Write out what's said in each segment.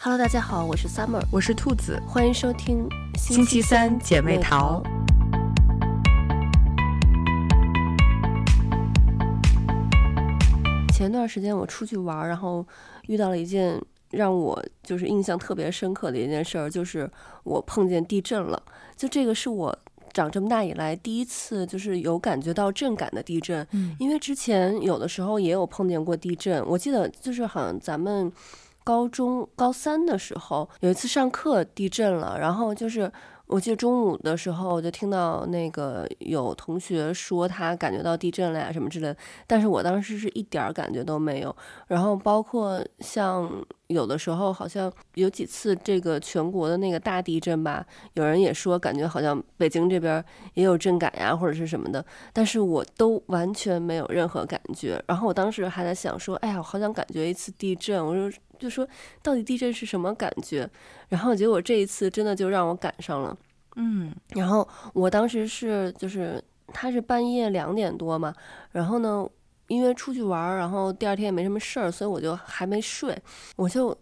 Hello，大家好，我是 Summer，我是兔子，欢迎收听星期三姐妹淘。前段时间我出去玩，然后遇到了一件让我就是印象特别深刻的一件事儿，就是我碰见地震了。就这个是我长这么大以来第一次，就是有感觉到震感的地震。嗯，因为之前有的时候也有碰见过地震，我记得就是好像咱们。高中高三的时候，有一次上课地震了，然后就是我记得中午的时候，我就听到那个有同学说他感觉到地震了呀什么之类的，但是我当时是一点儿感觉都没有。然后包括像有的时候，好像有几次这个全国的那个大地震吧，有人也说感觉好像北京这边也有震感呀或者是什么的，但是我都完全没有任何感觉。然后我当时还在想说，哎呀，我好想感觉一次地震，我说。就说到底地震是什么感觉？然后结果这一次真的就让我赶上了，嗯，然后我当时是就是他是半夜两点多嘛，然后呢，因为出去玩，然后第二天也没什么事儿，所以我就还没睡，我就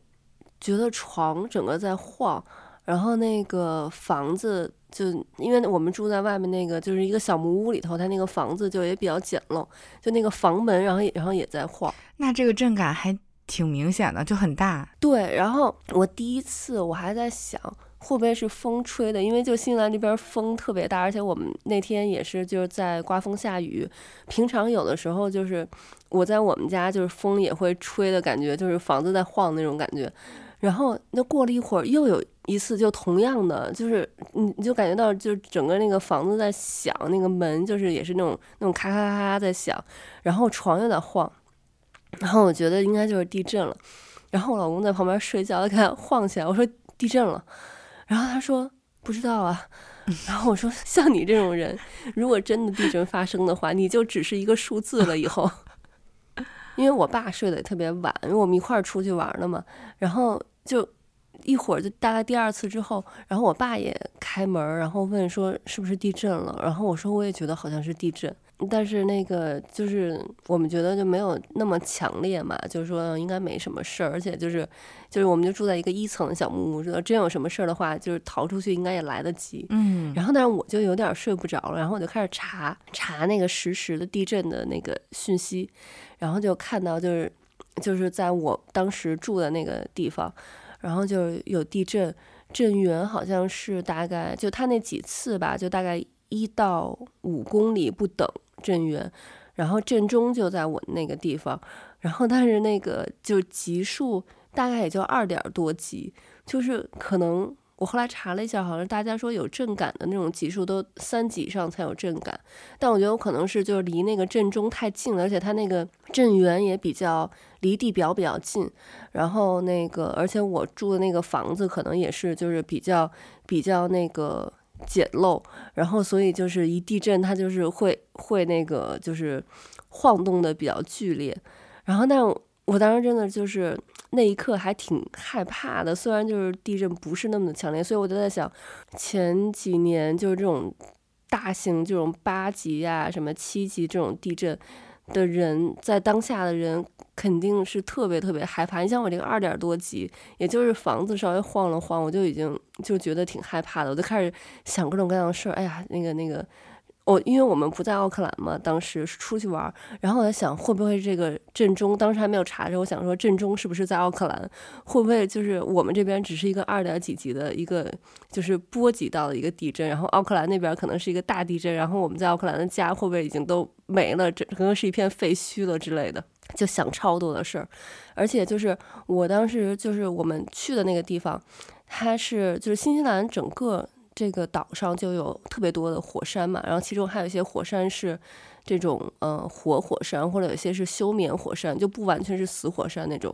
觉得床整个在晃，然后那个房子就因为我们住在外面那个就是一个小木屋里头，它那个房子就也比较简陋，就那个房门，然后也然后也在晃，那这个震感还。挺明显的，就很大。对，然后我第一次我还在想，会不会是风吹的？因为就新西兰这边风特别大，而且我们那天也是就是在刮风下雨。平常有的时候就是我在我们家就是风也会吹的感觉，就是房子在晃那种感觉。然后那过了一会儿，又有一次就同样的，就是你你就感觉到就是整个那个房子在响，那个门就是也是那种那种咔咔咔咔在响，然后床又在晃。然后我觉得应该就是地震了，然后我老公在旁边睡觉，他看晃起来，我说地震了，然后他说不知道啊，然后我说像你这种人，如果真的地震发生的话，你就只是一个数字了以后，因为我爸睡得也特别晚，因为我们一块儿出去玩了嘛，然后就一会儿就大概第二次之后，然后我爸也开门，然后问说是不是地震了，然后我说我也觉得好像是地震。但是那个就是我们觉得就没有那么强烈嘛，就是说应该没什么事儿，而且就是就是我们就住在一个一层的小木屋，知道真有什么事儿的话，就是逃出去应该也来得及。嗯，然后但是我就有点睡不着了，然后我就开始查查那个实时的地震的那个讯息，然后就看到就是就是在我当时住的那个地方，然后就有地震，震源好像是大概就他那几次吧，就大概一到五公里不等。震源，然后震中就在我那个地方，然后但是那个就级数大概也就二点多级，就是可能我后来查了一下，好像大家说有震感的那种级数都三级以上才有震感，但我觉得我可能是就是离那个震中太近了，而且它那个震源也比较离地表比较近，然后那个而且我住的那个房子可能也是就是比较比较那个。简陋，然后所以就是一地震，它就是会会那个就是晃动的比较剧烈，然后但我当时真的就是那一刻还挺害怕的，虽然就是地震不是那么的强烈，所以我就在想，前几年就是这种大型这种八级啊什么七级这种地震的人，在当下的人。肯定是特别特别害怕。你像我这个二点多级，也就是房子稍微晃了晃，我就已经就觉得挺害怕的。我就开始想各种各样的事儿。哎呀，那个那个，我因为我们不在奥克兰嘛，当时是出去玩，然后我在想会不会这个震中，当时还没有查着。我想说震中是不是在奥克兰？会不会就是我们这边只是一个二点几级的一个就是波及到的一个地震，然后奥克兰那边可能是一个大地震，然后我们在奥克兰的家会不会已经都没了，整个是一片废墟了之类的。就想超多的事儿，而且就是我当时就是我们去的那个地方，它是就是新西兰整个这个岛上就有特别多的火山嘛，然后其中还有一些火山是这种呃活火山，或者有些是休眠火山，就不完全是死火山那种。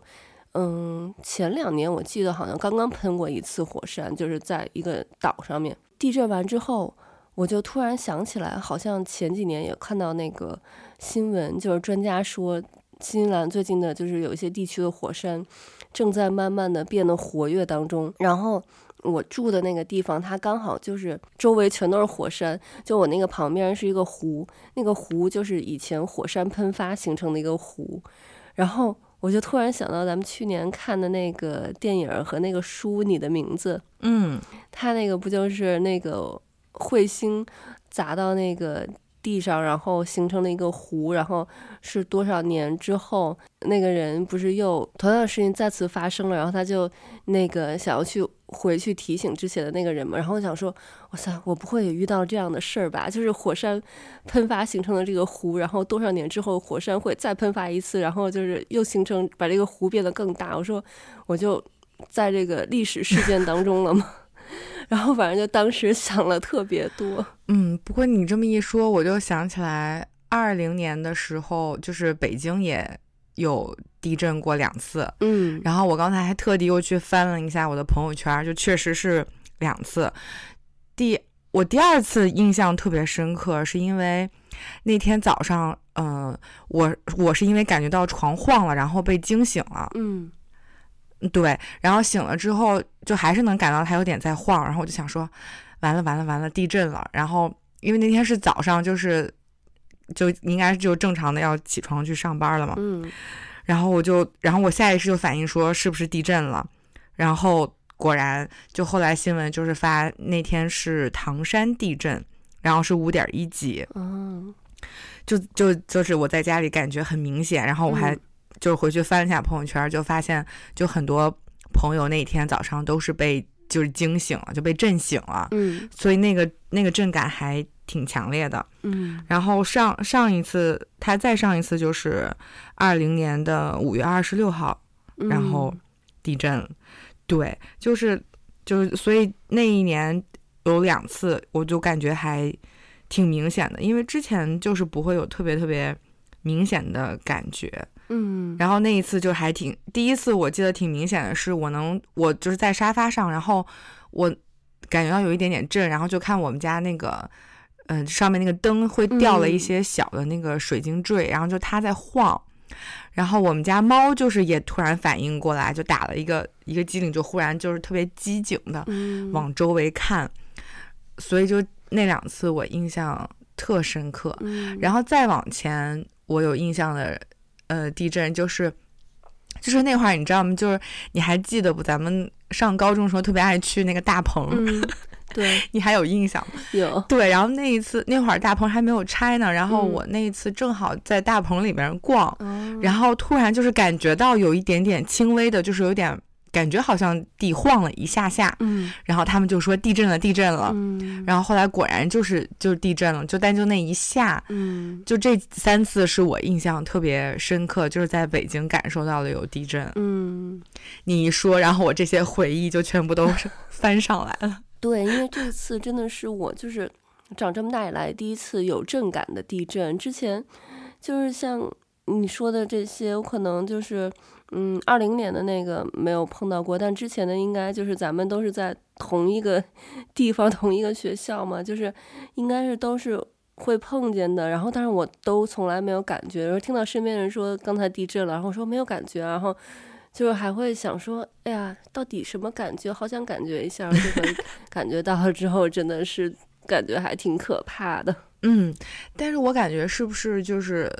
嗯，前两年我记得好像刚刚喷过一次火山，就是在一个岛上面。地震完之后，我就突然想起来，好像前几年也看到那个新闻，就是专家说。新西兰最近的就是有一些地区的火山正在慢慢的变得活跃当中，然后我住的那个地方，它刚好就是周围全都是火山，就我那个旁边是一个湖，那个湖就是以前火山喷发形成的一个湖，然后我就突然想到咱们去年看的那个电影和那个书《你的名字》，嗯，它那个不就是那个彗星砸到那个。地上，然后形成了一个湖，然后是多少年之后，那个人不是又同样的事情再次发生了，然后他就那个想要去回去提醒之前的那个人嘛，然后我想说，哇塞，我不会也遇到这样的事儿吧？就是火山喷发形成了这个湖，然后多少年之后火山会再喷发一次，然后就是又形成把这个湖变得更大。我说，我就在这个历史事件当中了吗？然后反正就当时想了特别多，嗯，不过你这么一说，我就想起来，二零年的时候，就是北京也有地震过两次，嗯，然后我刚才还特地又去翻了一下我的朋友圈，就确实是两次。第我第二次印象特别深刻，是因为那天早上，嗯、呃，我我是因为感觉到床晃了，然后被惊醒了，嗯。对，然后醒了之后，就还是能感到它有点在晃，然后我就想说，完了完了完了，地震了。然后因为那天是早上，就是就应该就正常的要起床去上班了嘛。嗯。然后我就，然后我下意识就反应说是不是地震了？然后果然，就后来新闻就是发那天是唐山地震，然后是五点一级。嗯。就就就是我在家里感觉很明显，然后我还。嗯就是回去翻了一下朋友圈，就发现就很多朋友那天早上都是被就是惊醒了，就被震醒了。嗯，所以那个那个震感还挺强烈的。嗯，然后上上一次，他再上一次就是二零年的五月二十六号，然后地震。嗯、对，就是就是，所以那一年有两次，我就感觉还挺明显的，因为之前就是不会有特别特别明显的感觉。嗯，然后那一次就还挺，第一次我记得挺明显的是，我能我就是在沙发上，然后我感觉到有一点点震，然后就看我们家那个，嗯、呃，上面那个灯会掉了一些小的那个水晶坠，嗯、然后就它在晃，然后我们家猫就是也突然反应过来，就打了一个一个机灵，就忽然就是特别机警的往周围看，嗯、所以就那两次我印象特深刻，嗯、然后再往前我有印象的。呃，地震就是，就是那会儿，你知道吗？就是你还记得不？咱们上高中的时候特别爱去那个大棚，嗯、对，你还有印象吗？有。对，然后那一次那会儿大棚还没有拆呢，然后我那一次正好在大棚里面逛，嗯、然后突然就是感觉到有一点点轻微的，就是有点。感觉好像地晃了一下下，嗯，然后他们就说地震了，地震了，嗯，然后后来果然就是就是地震了，就但就那一下，嗯，就这三次是我印象特别深刻，就是在北京感受到了有地震，嗯，你一说，然后我这些回忆就全部都是 翻上来了，对，因为这次真的是我就是长这么大以来第一次有震感的地震，之前就是像你说的这些，我可能就是。嗯，二零年的那个没有碰到过，但之前的应该就是咱们都是在同一个 地方、同一个学校嘛，就是应该是都是会碰见的。然后，但是我都从来没有感觉。然后听到身边人说刚才地震了，然后说没有感觉，然后就是还会想说，哎呀，到底什么感觉？好想感觉一下。就会 感觉到了之后，真的是感觉还挺可怕的。嗯，但是我感觉是不是就是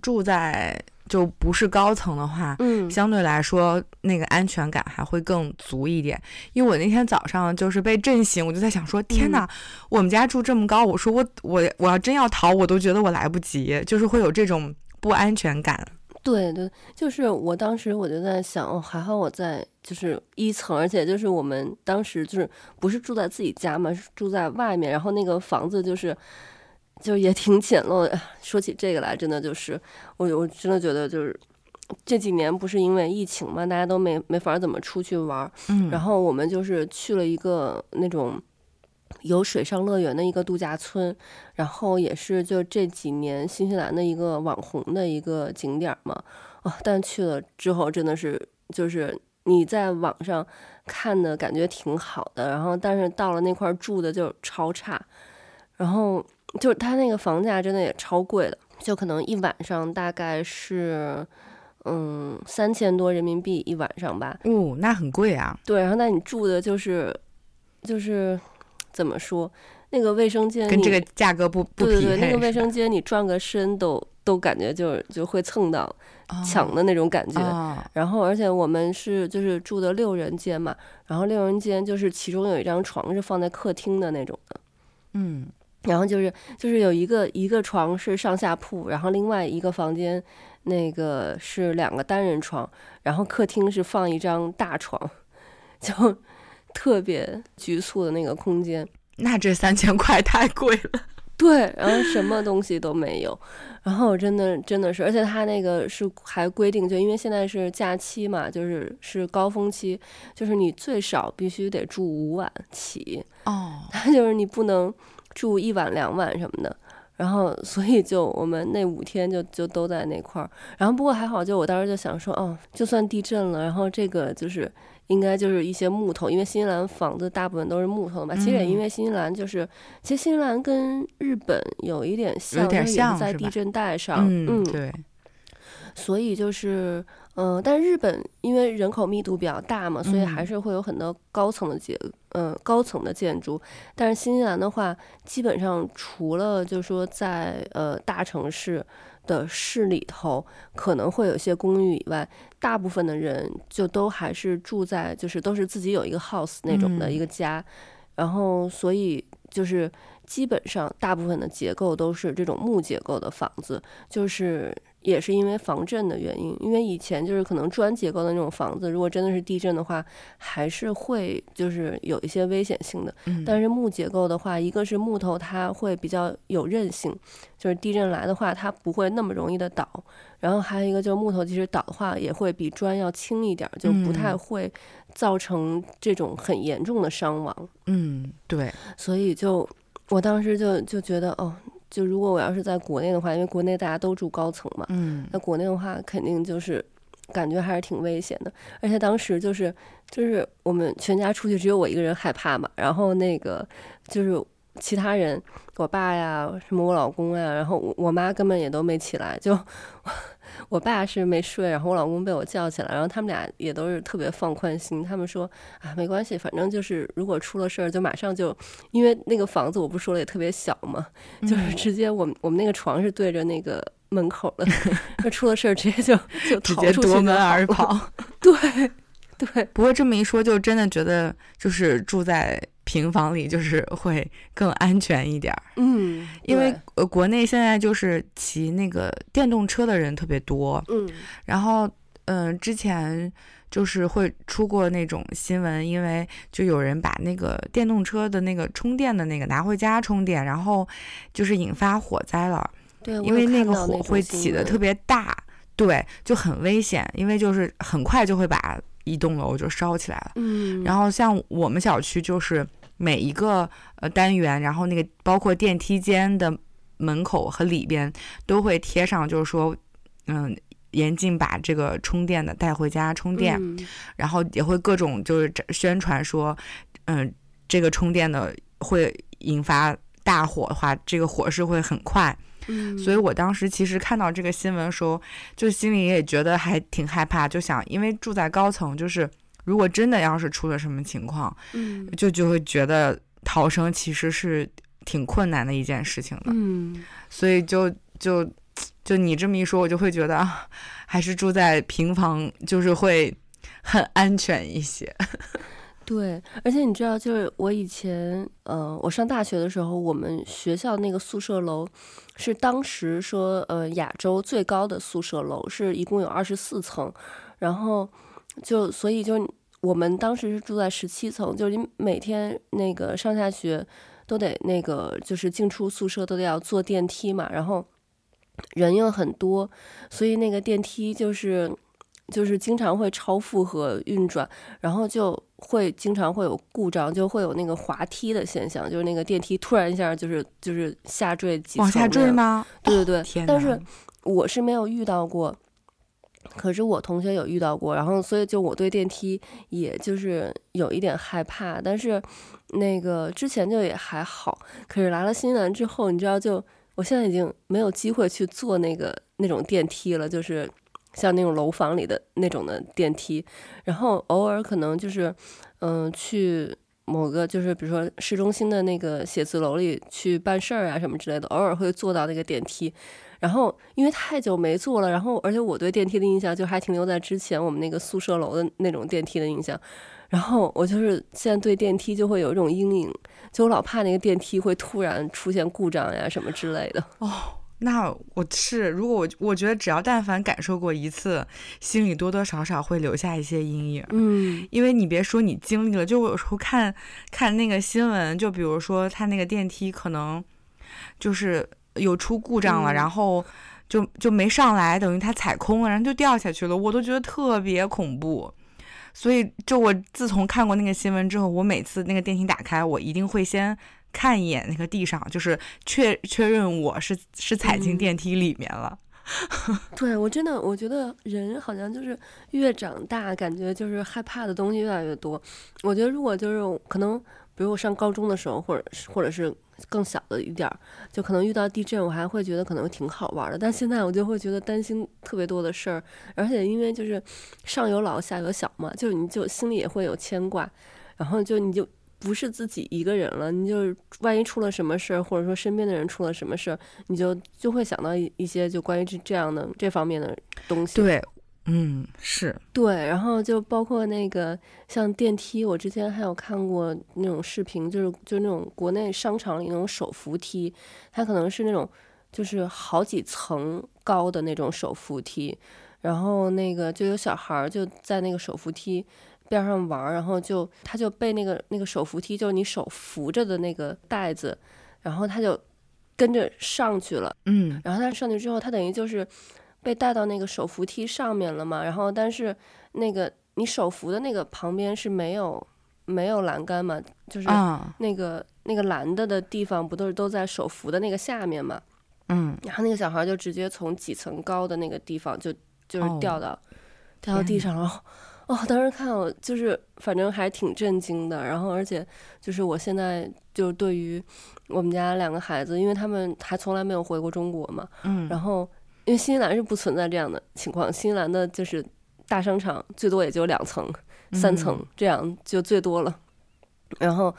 住在。就不是高层的话，嗯，相对来说那个安全感还会更足一点。因为我那天早上就是被震醒，我就在想说，天哪，我们家住这么高，我说我我我要真要逃，我都觉得我来不及，就是会有这种不安全感。对对，就是我当时我就在想，哦，还好我在就是一层，而且就是我们当时就是不是住在自己家嘛，是住在外面，然后那个房子就是。就也挺简陋的。说起这个来，真的就是我，我真的觉得就是这几年不是因为疫情嘛，大家都没没法怎么出去玩。嗯，然后我们就是去了一个那种有水上乐园的一个度假村，然后也是就这几年新西兰的一个网红的一个景点嘛。哦，但去了之后真的是就是你在网上看的感觉挺好的，然后但是到了那块住的就超差，然后。就是它那个房价真的也超贵的，就可能一晚上大概是，嗯，三千多人民币一晚上吧。哦，那很贵啊。对，然后那你住的就是，就是怎么说，那个卫生间跟这个价格不不匹配。对对对，那个卫生间你转个身都都感觉就就会蹭到墙的那种感觉。哦、然后而且我们是就是住的六人间嘛，然后六人间就是其中有一张床是放在客厅的那种的，嗯，然后就是就是有一个一个床是上下铺，然后另外一个房间那个是两个单人床，然后客厅是放一张大床，就 特别局促的那个空间。那这三千块太贵了。对，然后什么东西都没有，然后真的真的是，而且他那个是还规定，就因为现在是假期嘛，就是是高峰期，就是你最少必须得住五晚起哦，他 就是你不能住一晚两晚什么的，然后所以就我们那五天就就都在那块儿，然后不过还好，就我当时就想说，哦，就算地震了，然后这个就是。应该就是一些木头，因为新西兰房子大部分都是木头的嘛。其实也因为新西兰就是，其实新西兰跟日本有一点像，有点像，也是在地震带上。嗯，嗯对。所以就是，嗯、呃，但日本因为人口密度比较大嘛，所以还是会有很多高层的建，嗯、呃，高层的建筑。但是新西兰的话，基本上除了就是说在呃大城市。的市里头可能会有些公寓以外，大部分的人就都还是住在，就是都是自己有一个 house 那种的一个家，嗯、然后所以就是基本上大部分的结构都是这种木结构的房子，就是。也是因为防震的原因，因为以前就是可能砖结构的那种房子，如果真的是地震的话，还是会就是有一些危险性的。嗯。但是木结构的话，一个是木头它会比较有韧性，就是地震来的话它不会那么容易的倒。然后还有一个就是木头其实倒的话，也会比砖要轻一点，就不太会造成这种很严重的伤亡。嗯，对。所以就我当时就就觉得哦。就如果我要是在国内的话，因为国内大家都住高层嘛，嗯，那国内的话肯定就是感觉还是挺危险的。而且当时就是就是我们全家出去只有我一个人害怕嘛，然后那个就是其他人，我爸呀，什么我老公呀，然后我我妈根本也都没起来，就。我爸是没睡，然后我老公被我叫起来，然后他们俩也都是特别放宽心，他们说啊，没关系，反正就是如果出了事儿就马上就，因为那个房子我不说了也特别小嘛，就是直接我们我们那个床是对着那个门口的，那出了事儿直接就就逃出去，夺门而跑，对对。不过这么一说，就真的觉得就是住在。平房里就是会更安全一点儿，嗯，因为呃国内现在就是骑那个电动车的人特别多，嗯，然后嗯、呃、之前就是会出过那种新闻，因为就有人把那个电动车的那个充电的那个拿回家充电，然后就是引发火灾了，对，因为那个火会起的特别大，对，就很危险，因为就是很快就会把。一栋楼就烧起来了，嗯，然后像我们小区就是每一个呃单元，然后那个包括电梯间的门口和里边都会贴上，就是说，嗯，严禁把这个充电的带回家充电，嗯，然后也会各种就是宣传说，嗯，这个充电的会引发大火的话，这个火势会很快。嗯，所以我当时其实看到这个新闻的时候，就心里也觉得还挺害怕，就想，因为住在高层，就是如果真的要是出了什么情况，嗯，就就会觉得逃生其实是挺困难的一件事情的，嗯，所以就就就你这么一说，我就会觉得 还是住在平房就是会很安全一些。对，而且你知道，就是我以前，呃，我上大学的时候，我们学校那个宿舍楼是当时说，呃，亚洲最高的宿舍楼，是一共有二十四层，然后就所以就我们当时是住在十七层，就是你每天那个上下学都得那个就是进出宿舍都得要坐电梯嘛，然后人又很多，所以那个电梯就是就是经常会超负荷运转，然后就。会经常会有故障，就会有那个滑梯的现象，就是那个电梯突然一下就是就是下坠几往下坠吗？对对对，哦，但是我是没有遇到过，可是我同学有遇到过，然后所以就我对电梯也就是有一点害怕，但是那个之前就也还好，可是来了新西兰之后，你知道就我现在已经没有机会去坐那个那种电梯了，就是。像那种楼房里的那种的电梯，然后偶尔可能就是，嗯、去某个就是比如说市中心的那个写字楼里去办事儿啊什么之类的，偶尔会坐到那个电梯，然后因为太久没坐了，然后而且我对电梯的印象就还停留在之前我们那个宿舍楼的那种电梯的印象，然后我就是现在对电梯就会有一种阴影，就我老怕那个电梯会突然出现故障呀什么之类的。哦，那我是如果我我觉得只要但凡感受过一次，心里多多少少会留下一些阴影。嗯，因为你别说你经历了，就我有时候看看那个新闻，就比如说他那个电梯可能就是。有出故障了，嗯、然后就就没上来，等于他踩空了，然后就掉下去了。我都觉得特别恐怖，所以就我自从看过那个新闻之后，我每次那个电梯打开，我一定会先看一眼那个地上，就是确确认我是是踩进电梯里面了。嗯、对，我真的我觉得人好像就是越长大，感觉就是害怕的东西越来越多。我觉得如果就是可能，比如我上高中的时候，或者是或者是。更小的一点儿，就可能遇到地震，我还会觉得可能挺好玩的。但现在我就会觉得担心特别多的事儿，而且因为就是上有老下有小嘛，就是你就心里也会有牵挂，然后就你就不是自己一个人了，你就是万一出了什么事儿，或者说身边的人出了什么事儿，你就就会想到一些就关于这这样的这方面的东西。对。嗯，是对，然后就包括那个像电梯，我之前还有看过那种视频，就是就那种国内商场里那种手扶梯，它可能是那种就是好几层高的那种手扶梯，然后那个就有小孩儿就在那个手扶梯边上玩，然后就他就被那个那个手扶梯就是你手扶着的那个带子，然后他就跟着上去了，嗯，然后他上去之后，他等于就是。被带到那个手扶梯上面了嘛，然后但是那个你手扶的那个旁边是没有没有栏杆嘛，就是那个、uh, 那个拦的的地方不都是都在手扶的那个下面嘛，嗯，然后那个小孩就直接从几层高的那个地方就就是掉到、oh, 掉到地上了，哦，当时看我就是反正还挺震惊的，然后而且就是我现在就对于我们家两个孩子，因为他们还从来没有回过中国嘛，嗯，然后。因为新西兰是不存在这样的情况，新西兰的就是大商场最多也就两层、三层这样就最多了。然后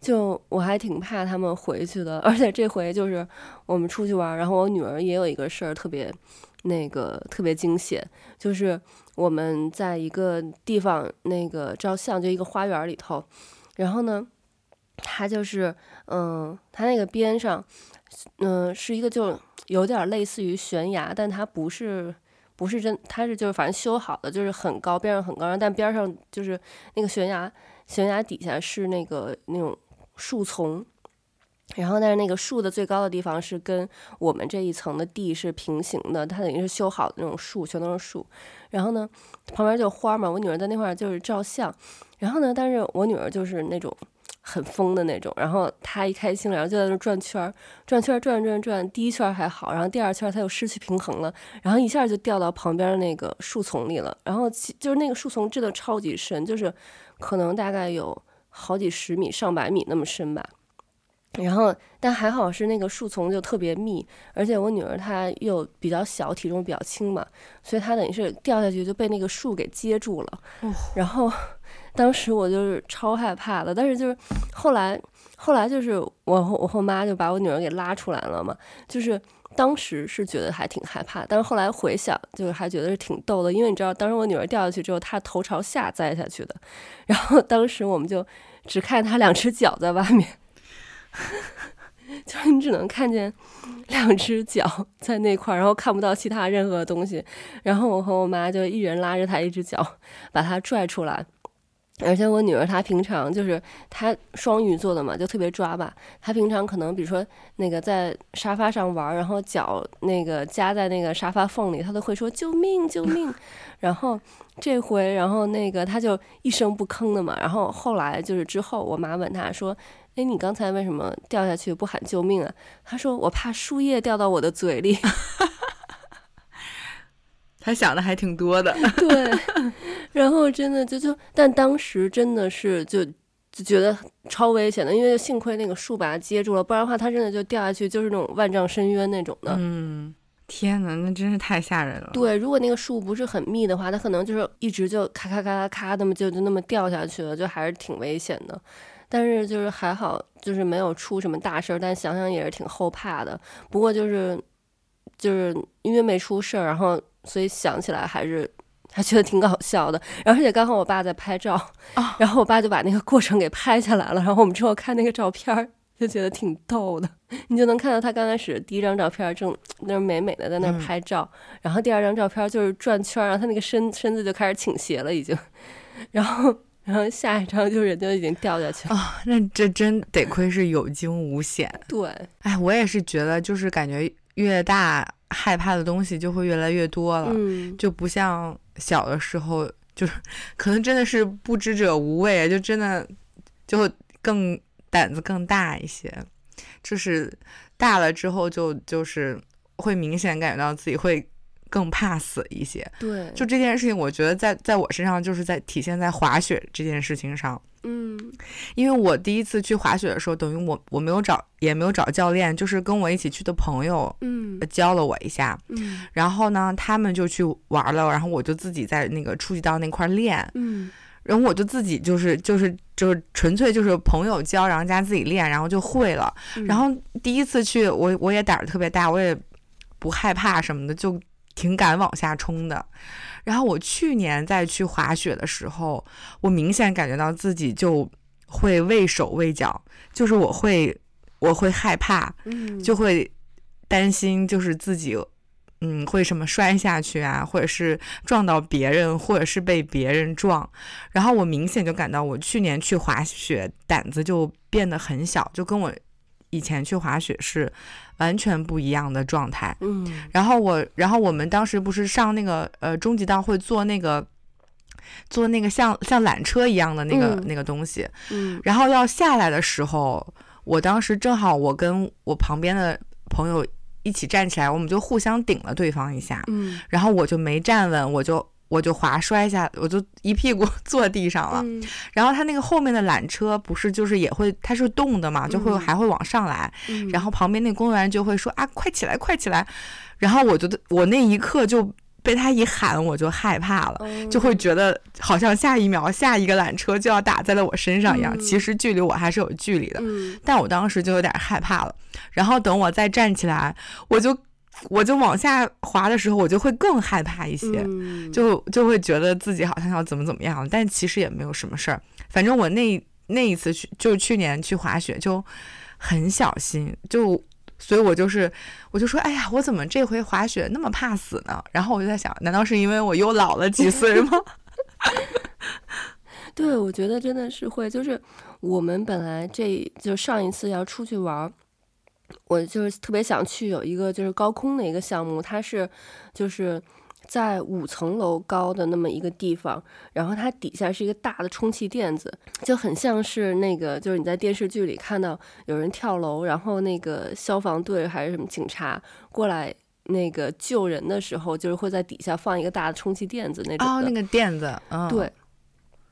就我还挺怕他们回去的，而且这回就是我们出去玩，然后我女儿也有一个事儿特别那个特别惊险，就是我们在一个地方那个照相，就一个花园里头，然后呢，他就是嗯，他那个边上嗯是一个就。有点类似于悬崖，但它不是，不是真，它是就是反正修好的，就是很高，边上很高，但边上就是那个悬崖，悬崖底下是那个那种树丛，然后但是那个树的最高的地方是跟我们这一层的地是平行的，它等于是修好的那种树，全都是树，然后呢，旁边就花嘛，我女儿在那块儿就是照相，然后呢，但是我女儿就是那种。很疯的那种，然后她一开心，然后就在那转圈儿转圈儿转转转，第一圈还好，然后第二圈她又失去平衡了，然后一下就掉到旁边那个树丛里了，然后就是那个树丛真的超级深，就是可能大概有好几十米、上百米那么深吧。然后但还好是那个树丛就特别密，而且我女儿她又比较小，体重比较轻嘛，所以她等于是掉下去就被那个树给接住了，然后。当时我就是超害怕的，但是就是后来，后来就是我我后妈就把我女儿给拉出来了嘛。就是当时是觉得还挺害怕，但是后来回想，就是还觉得是挺逗的，因为你知道，当时我女儿掉下去之后，她头朝下栽下去的，然后当时我们就只看她两只脚在外面，就是你只能看见两只脚在那块儿，然后看不到其他任何东西。然后我和我妈就一人拉着她一只脚，把她拽出来。而且我女儿她平常就是她双鱼座的嘛，就特别抓吧。她平常可能比如说那个在沙发上玩，然后脚那个夹在那个沙发缝里，她都会说救命救命。然后这回，然后那个她就一声不吭的嘛。然后后来就是之后，我妈问她说：“哎，你刚才为什么掉下去不喊救命啊？”她说：“我怕树叶掉到我的嘴里。” 他想的还挺多的，对，然后真的就就，但当时真的是就就觉得超危险的，因为幸亏那个树把它接住了，不然的话它真的就掉下去，就是那种万丈深渊那种的。嗯，天哪，那真是太吓人了。对，如果那个树不是很密的话，它可能就是一直就咔咔咔咔咔那么就就那么掉下去了，就还是挺危险的。但是就是还好，就是没有出什么大事儿，但想想也是挺后怕的。不过就是。就是因为没出事儿，然后所以想起来还是还觉得挺搞笑的。然后而且刚好我爸在拍照，哦、然后我爸就把那个过程给拍下来了。然后我们之后看那个照片儿，就觉得挺逗的。你就能看到他刚开始第一张照片正那美美的在那拍照，嗯、然后第二张照片就是转圈，然后他那个身身子就开始倾斜了已经，然后。然后下一张就人就已经掉下去了啊、哦！那这真得亏是有惊无险。对，哎，我也是觉得，就是感觉越大害怕的东西就会越来越多了，嗯，就不像小的时候，就是可能真的是不知者无畏，就真的就更胆子更大一些。就是大了之后就，就就是会明显感觉到自己会。更怕死一些，对，就这件事情，我觉得在在我身上就是在体现在滑雪这件事情上，嗯，因为我第一次去滑雪的时候，等于我我没有找也没有找教练，就是跟我一起去的朋友，嗯，教了我一下，嗯，然后呢，他们就去玩了，然后我就自己在那个初级道那块练，嗯，然后我就自己就是就是就是纯粹就是朋友教，然后加自己练，然后就会了，嗯，然后第一次去，我我也胆儿特别大，我也不害怕什么的，就。挺敢往下冲的，然后我去年再去滑雪的时候，我明显感觉到自己就会畏手畏脚，就是我会我会害怕，就会担心，就是自己嗯会什么摔下去啊，或者是撞到别人，或者是被别人撞，然后我明显就感到我去年去滑雪胆子就变得很小，就跟我以前去滑雪是。完全不一样的状态，嗯，然后我，然后我们当时不是上那个呃中级道会坐那个，坐那个像像缆车一样的那个、嗯、那个东西，嗯，然后要下来的时候，我当时正好我跟我旁边的朋友一起站起来，我们就互相顶了对方一下，嗯，然后我就没站稳，我就。我就滑摔下，我就一屁股 坐地上了。嗯、然后他那个后面的缆车不是就是也会，它是动的嘛，就会还会往上来。嗯、然后旁边那工作人员就会说啊，快起来，快起来！然后我觉得我那一刻就被他一喊，我就害怕了，嗯、就会觉得好像下一秒下一个缆车就要打在了我身上一样。嗯、其实距离我还是有距离的，嗯、但我当时就有点害怕了。然后等我再站起来，我就。我就往下滑的时候，我就会更害怕一些，嗯、就就会觉得自己好像要怎么怎么样，但其实也没有什么事儿。反正我那那一次去，就去年去滑雪就很小心，就所以我就是我就说，哎呀，我怎么这回滑雪那么怕死呢？然后我就在想，难道是因为我又老了几岁吗？对，我觉得真的是会，就是我们本来这就上一次要出去玩。我就是特别想去有一个就是高空的一个项目，它是就是在五层楼高的那么一个地方，然后它底下是一个大的充气垫子，就很像是那个就是你在电视剧里看到有人跳楼，然后那个消防队还是什么警察过来那个救人的时候，就是会在底下放一个大的充气垫子那种。哦，那个垫子，嗯，对。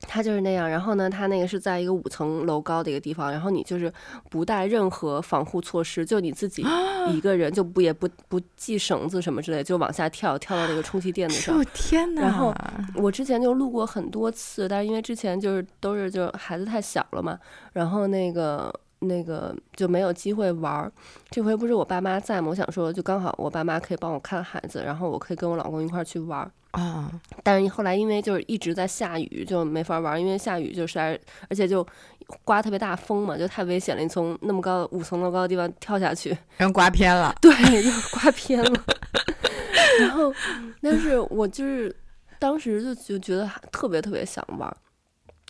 它就是那样，然后呢，它那个是在一个五层楼高的一个地方，然后你就是不带任何防护措施，就你自己一个人，就不也不不系绳子什么之类，就往下跳，跳到那个充气垫子上。天哪！然后我之前就录过很多次，但是因为之前就是都是就孩子太小了嘛，然后那个那个就没有机会玩儿。这回不是我爸妈在吗？我想说，就刚好我爸妈可以帮我看孩子，然后我可以跟我老公一块儿去玩。啊！但是后来因为就是一直在下雨，就没法玩儿。因为下雨就实在，而且就刮特别大风嘛，就太危险了。你从那么高五层楼高的地方跳下去，然后刮偏了。对，就刮偏了。然后，但是我就是当时就就觉得特别特别想玩儿。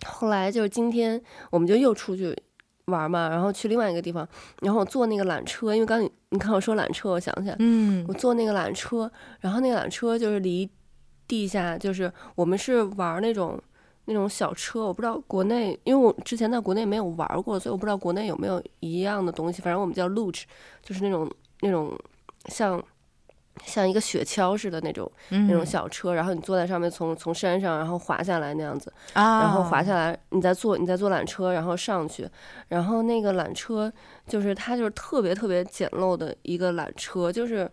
后来就是今天，我们就又出去玩嘛，然后去另外一个地方，然后我坐那个缆车，因为刚你你看我说缆车，我想起来，嗯，我坐那个缆车，然后那个缆车就是离。地下就是我们是玩那种那种小车，我不知道国内，因为我之前在国内没有玩过，所以我不知道国内有没有一样的东西。反正我们叫 luge，就是那种那种像像一个雪橇似的那种、嗯、那种小车，然后你坐在上面从从山上然后滑下来那样子，啊、然后滑下来你再坐你再坐缆车然后上去，然后那个缆车就是它就是特别特别简陋的一个缆车，就是。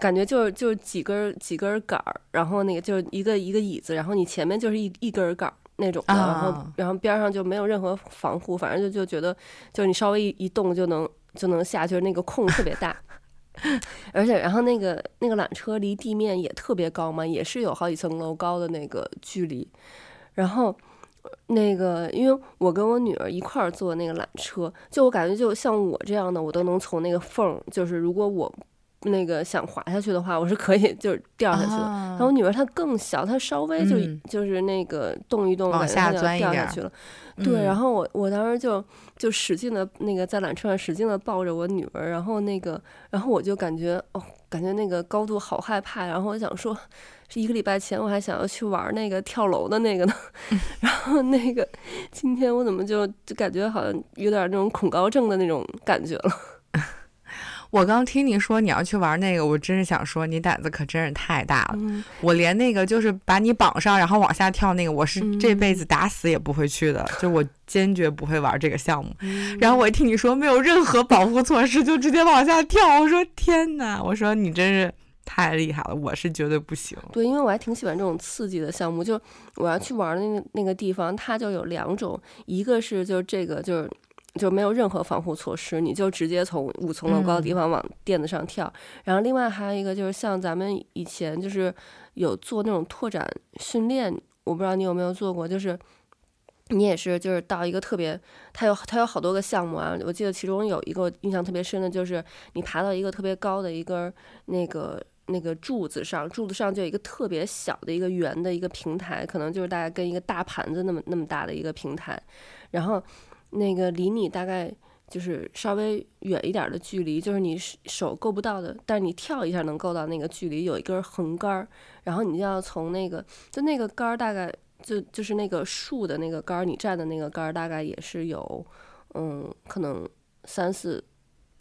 感觉就是就是几根几根杆儿，然后那个就是一个一个椅子，然后你前面就是一一根杆儿那种的，然后然后边上就没有任何防护，反正就就觉得就是你稍微一一动就能就能下去，那个空特别大。而且然后那个那个缆车离地面也特别高嘛，也是有好几层楼高的那个距离。然后那个因为我跟我女儿一块儿坐那个缆车，就我感觉就像我这样的，我都能从那个缝，就是如果我。那个想滑下去的话，我是可以就是掉下去的。啊、然后我女儿她更小，她稍微就、嗯、就是那个动一动，感觉她就掉下去了。对，然后我我当时就就使劲的那个在缆车上使劲的抱着我女儿，然后那个然后我就感觉哦，感觉那个高度好害怕。然后我想说，是一个礼拜前我还想要去玩那个跳楼的那个呢，嗯、然后那个今天我怎么就就感觉好像有点那种恐高症的那种感觉了。我刚听你说你要去玩那个，我真是想说你胆子可真是太大了。嗯、我连那个就是把你绑上然后往下跳那个，我是这辈子打死也不会去的，嗯、就我坚决不会玩这个项目。嗯、然后我一听你说没有任何保护措施就直接往下跳，我说天哪！我说你真是太厉害了，我是绝对不行。对，因为我还挺喜欢这种刺激的项目，就我要去玩的那个那个地方，它就有两种，一个是就是这个就是。就没有任何防护措施，你就直接从五层楼高的地方往垫子上跳。嗯、然后另外还有一个就是像咱们以前就是有做那种拓展训练，我不知道你有没有做过，就是你也是就是到一个特别，它有它有好多个项目啊。我记得其中有一个印象特别深的就是你爬到一个特别高的一根那个那个柱子上，柱子上就有一个特别小的一个圆的一个平台，可能就是大概跟一个大盘子那么那么大的一个平台，然后。那个离你大概就是稍微远一点的距离，就是你手够不到的，但是你跳一下能够到那个距离，有一根横杆儿，然后你就要从那个就那个杆儿大概就就是那个树的那个杆儿，你站的那个杆儿大概也是有嗯可能三四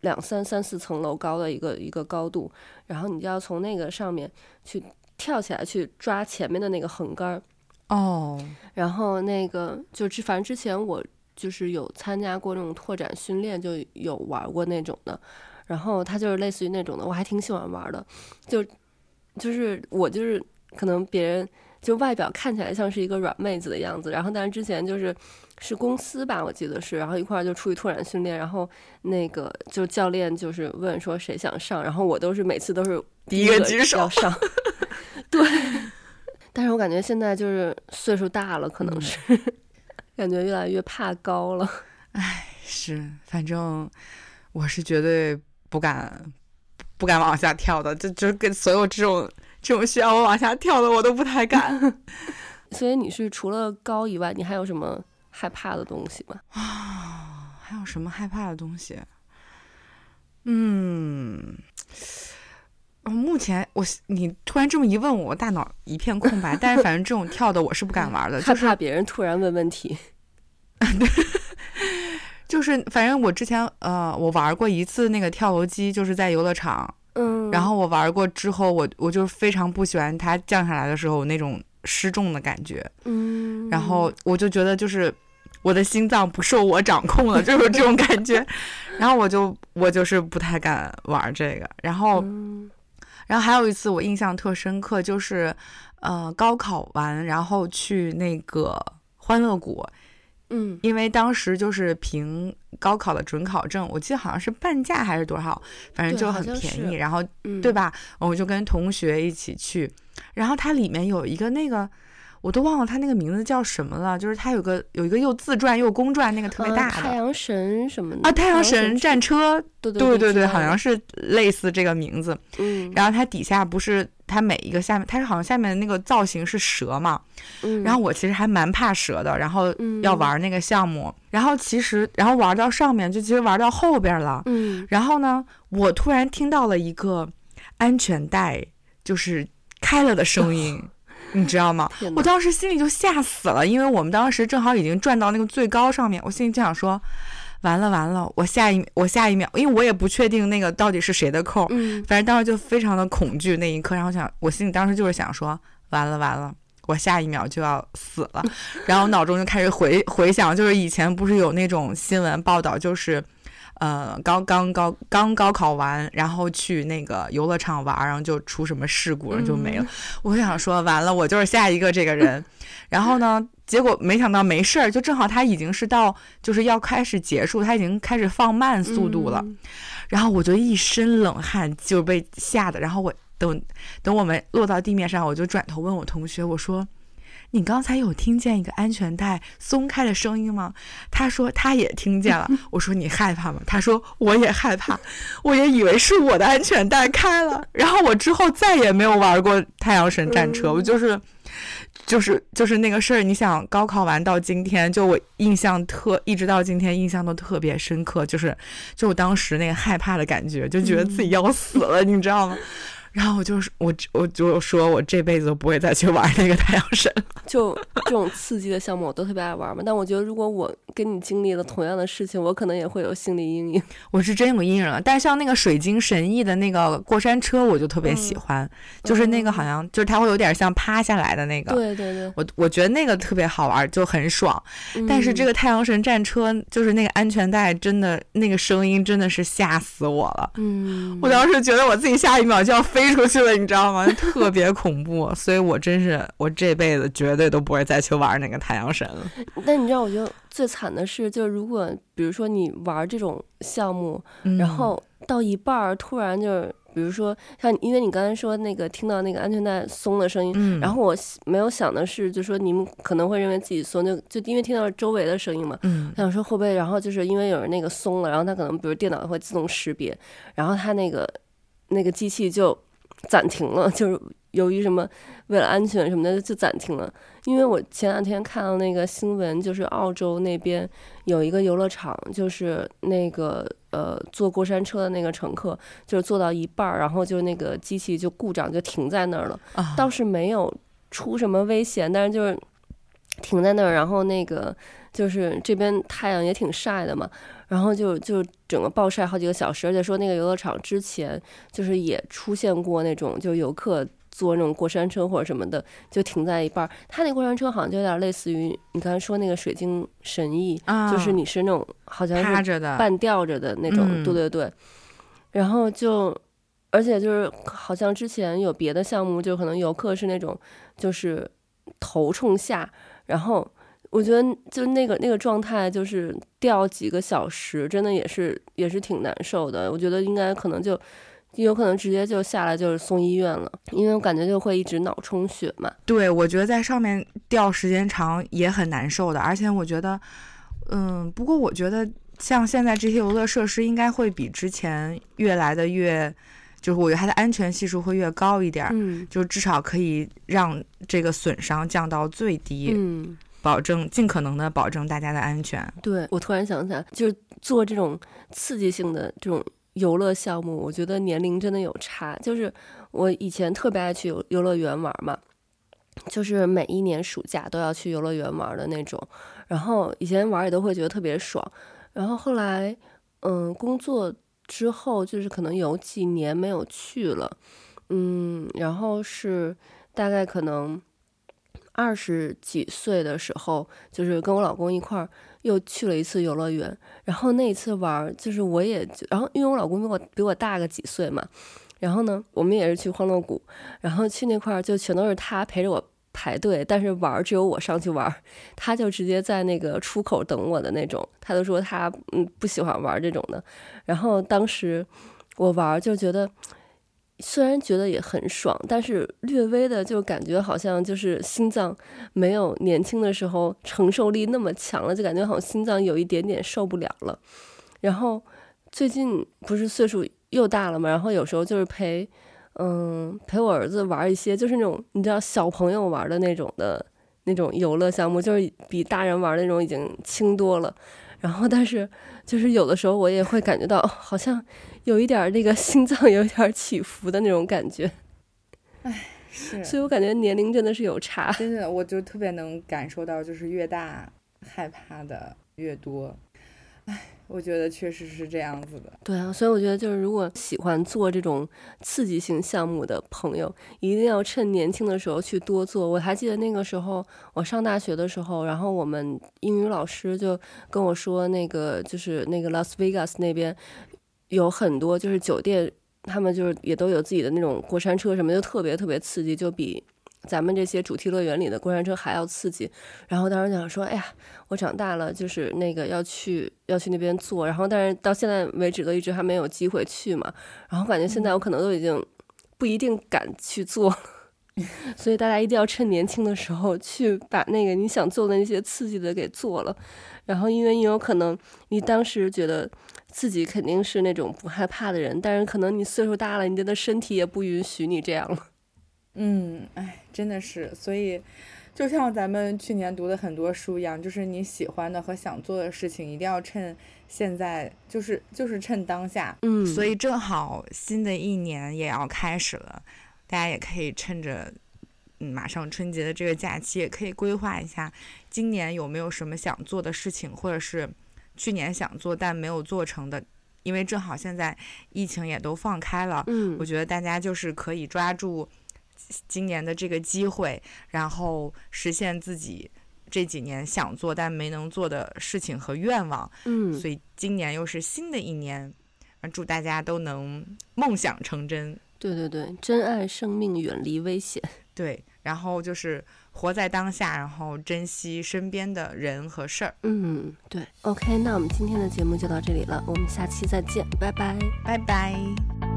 两三三四层楼高的一个一个高度，然后你就要从那个上面去跳起来去抓前面的那个横杆儿哦，然后那个就之反正之前我。就是有参加过那种拓展训练，就有玩过那种的，然后他就是类似于那种的，我还挺喜欢玩的。就就是我就是可能别人就外表看起来像是一个软妹子的样子，然后但是之前就是是公司吧，我记得是，然后一块儿就出去拓展训练，然后那个就教练就是问说谁想上，然后我都是每次都是第一个举手要上。对，但是我感觉现在就是岁数大了，可能是。嗯感觉越来越怕高了，哎，是，反正我是绝对不敢不敢往下跳的，就就是跟所有这种这种需要我往下跳的，我都不太敢。所以你是除了高以外，你还有什么害怕的东西吗？啊，还有什么害怕的东西？嗯，目前我你突然这么一问我，我大脑一片空白。但是反正这种跳的我是不敢玩的，害怕别人突然问问题。就是，反正我之前呃，我玩过一次那个跳楼机，就是在游乐场。嗯。然后我玩过之后，我我就非常不喜欢它降下来的时候那种失重的感觉。嗯。然后我就觉得，就是我的心脏不受我掌控了，就是这种感觉。然后我就我就是不太敢玩这个。然后，嗯、然后还有一次我印象特深刻，就是呃高考完，然后去那个欢乐谷。嗯，因为当时就是凭高考的准考证，我记得好像是半价还是多少，反正就很便宜。然后，嗯、对吧？我就跟同学一起去，然后它里面有一个那个。我都忘了他那个名字叫什么了，就是他有个有一个又自转又公转那个特别大的、呃、太阳神什么的啊，太阳神战车，对对对对，对好像是类似这个名字。嗯，然后它底下不是它每一个下面，它是好像下面的那个造型是蛇嘛。嗯，然后我其实还蛮怕蛇的，然后要玩那个项目，嗯、然后其实然后玩到上面就其实玩到后边了。嗯，然后呢，我突然听到了一个安全带就是开了的声 音。哦你知道吗？我当时心里就吓死了，因为我们当时正好已经转到那个最高上面，我心里就想说，完了完了，我下一我下一秒，因为我也不确定那个到底是谁的扣，嗯，反正当时就非常的恐惧那一刻，然后想，我心里当时就是想说，完了完了，我下一秒就要死了，然后脑中就开始回回想，就是以前不是有那种新闻报道，就是。呃，刚刚高刚高考完，然后去那个游乐场玩，然后就出什么事故，然后就没了。嗯、我想说，完了，我就是下一个这个人。然后呢，结果没想到没事儿，就正好他已经是到就是要开始结束，他已经开始放慢速度了，嗯、然后我就一身冷汗，就被吓得，然后我等等我们落到地面上，我就转头问我同学，我说。你刚才有听见一个安全带松开的声音吗？他说他也听见了。我说你害怕吗？他说我也害怕，我也以为是我的安全带开了。然后我之后再也没有玩过太阳神战车，我就是就是就是那个事儿。你想高考完到今天，就我印象特一直到今天印象都特别深刻，就是就我当时那个害怕的感觉，就觉得自己要死了，你知道吗？然后我就是我，我就说我这辈子都不会再去玩那个太阳神。就这种刺激的项目，我都特别爱玩嘛。但我觉得，如果我跟你经历了同样的事情，我可能也会有心理阴影。我是真有阴影了。但是像那个水晶神翼的那个过山车，我就特别喜欢，嗯、就是那个好像就是它会有点像趴下来的那个。对对对。我我觉得那个特别好玩，就很爽。但是这个太阳神战车，就是那个安全带，真的那个声音真的是吓死我了。嗯。我当时觉得我自己下一秒就要飞。飞出去了，你知道吗？特别恐怖，所以我真是我这辈子绝对都不会再去玩那个太阳神了。但你知道，我觉得最惨的是，就是如果比如说你玩这种项目，嗯、然后到一半儿突然就是，比如说像因为你刚才说那个听到那个安全带松的声音，嗯、然后我没有想的是，就是说你们可能会认为自己松，就就因为听到周围的声音嘛，嗯，想说会不会，然后就是因为有人那个松了，然后他可能比如电脑会自动识别，然后他那个那个机器就。暂停了，就是由于什么，为了安全什么的就暂停了。因为我前两天看到那个新闻，就是澳洲那边有一个游乐场，就是那个呃坐过山车的那个乘客，就是坐到一半儿，然后就那个机器就故障，就停在那儿了。倒是没有出什么危险，但是就是停在那儿，然后那个就是这边太阳也挺晒的嘛。然后就就整个暴晒好几个小时，而且说那个游乐场之前就是也出现过那种就游客坐那种过山车或者什么的，就停在一半儿。他那过山车好像就有点类似于你刚才说那个水晶神翼，哦、就是你是那种好像是半吊着的那种，嗯、对对对。然后就而且就是好像之前有别的项目，就可能游客是那种就是头冲下，然后。我觉得就那个那个状态，就是掉几个小时，真的也是也是挺难受的。我觉得应该可能就有可能直接就下来就是送医院了，因为我感觉就会一直脑充血嘛。对，我觉得在上面掉时间长也很难受的。而且我觉得，嗯，不过我觉得像现在这些游乐设施应该会比之前越来的越，就是我觉得它的安全系数会越高一点，嗯，就至少可以让这个损伤降到最低，嗯。保证尽可能的保证大家的安全。对，我突然想起来，就是做这种刺激性的这种游乐项目，我觉得年龄真的有差。就是我以前特别爱去游游乐园玩嘛，就是每一年暑假都要去游乐园玩的那种。然后以前玩也都会觉得特别爽。然后后来，嗯，工作之后就是可能有几年没有去了，嗯，然后是大概可能。二十几岁的时候，就是跟我老公一块儿又去了一次游乐园，然后那一次玩，就是我也，然后因为我老公比我比我大个几岁嘛，然后呢，我们也是去欢乐谷，然后去那块儿就全都是他陪着我排队，但是玩只有我上去玩，他就直接在那个出口等我的那种，他都说他嗯不喜欢玩这种的，然后当时我玩就觉得。虽然觉得也很爽，但是略微的就感觉好像就是心脏没有年轻的时候承受力那么强了，就感觉好像心脏有一点点受不了了。然后最近不是岁数又大了嘛，然后有时候就是陪，嗯，陪我儿子玩一些就是那种你知道小朋友玩的那种的那种游乐项目，就是比大人玩的那种已经轻多了。然后但是就是有的时候我也会感觉到好像。有一点那个心脏有一点起伏的那种感觉，唉，是，所以我感觉年龄真的是有差。真的，我就特别能感受到，就是越大害怕的越多。哎，我觉得确实是这样子的。对啊，所以我觉得就是如果喜欢做这种刺激性项目的朋友，一定要趁年轻的时候去多做。我还记得那个时候我上大学的时候，然后我们英语老师就跟我说，那个就是那个拉斯维加斯那边。有很多就是酒店，他们就是也都有自己的那种过山车什么，就特别特别刺激，就比咱们这些主题乐园里的过山车还要刺激。然后当时想说，哎呀，我长大了，就是那个要去要去那边坐。然后但是到现在为止都一直还没有机会去嘛。然后感觉现在我可能都已经不一定敢去坐了。所以大家一定要趁年轻的时候去把那个你想做的那些刺激的给做了，然后因为你有可能你当时觉得自己肯定是那种不害怕的人，但是可能你岁数大了，你的身体也不允许你这样了。嗯，哎，真的是，所以就像咱们去年读的很多书一样，就是你喜欢的和想做的事情，一定要趁现在，就是就是趁当下。嗯，所以正好新的一年也要开始了。大家也可以趁着，嗯，马上春节的这个假期，也可以规划一下，今年有没有什么想做的事情，或者是去年想做但没有做成的。因为正好现在疫情也都放开了，嗯，我觉得大家就是可以抓住今年的这个机会，然后实现自己这几年想做但没能做的事情和愿望。嗯，所以今年又是新的一年，祝大家都能梦想成真。对对对，珍爱生命，远离危险。对，然后就是活在当下，然后珍惜身边的人和事儿。嗯，对。OK，那我们今天的节目就到这里了，我们下期再见，拜拜，拜拜。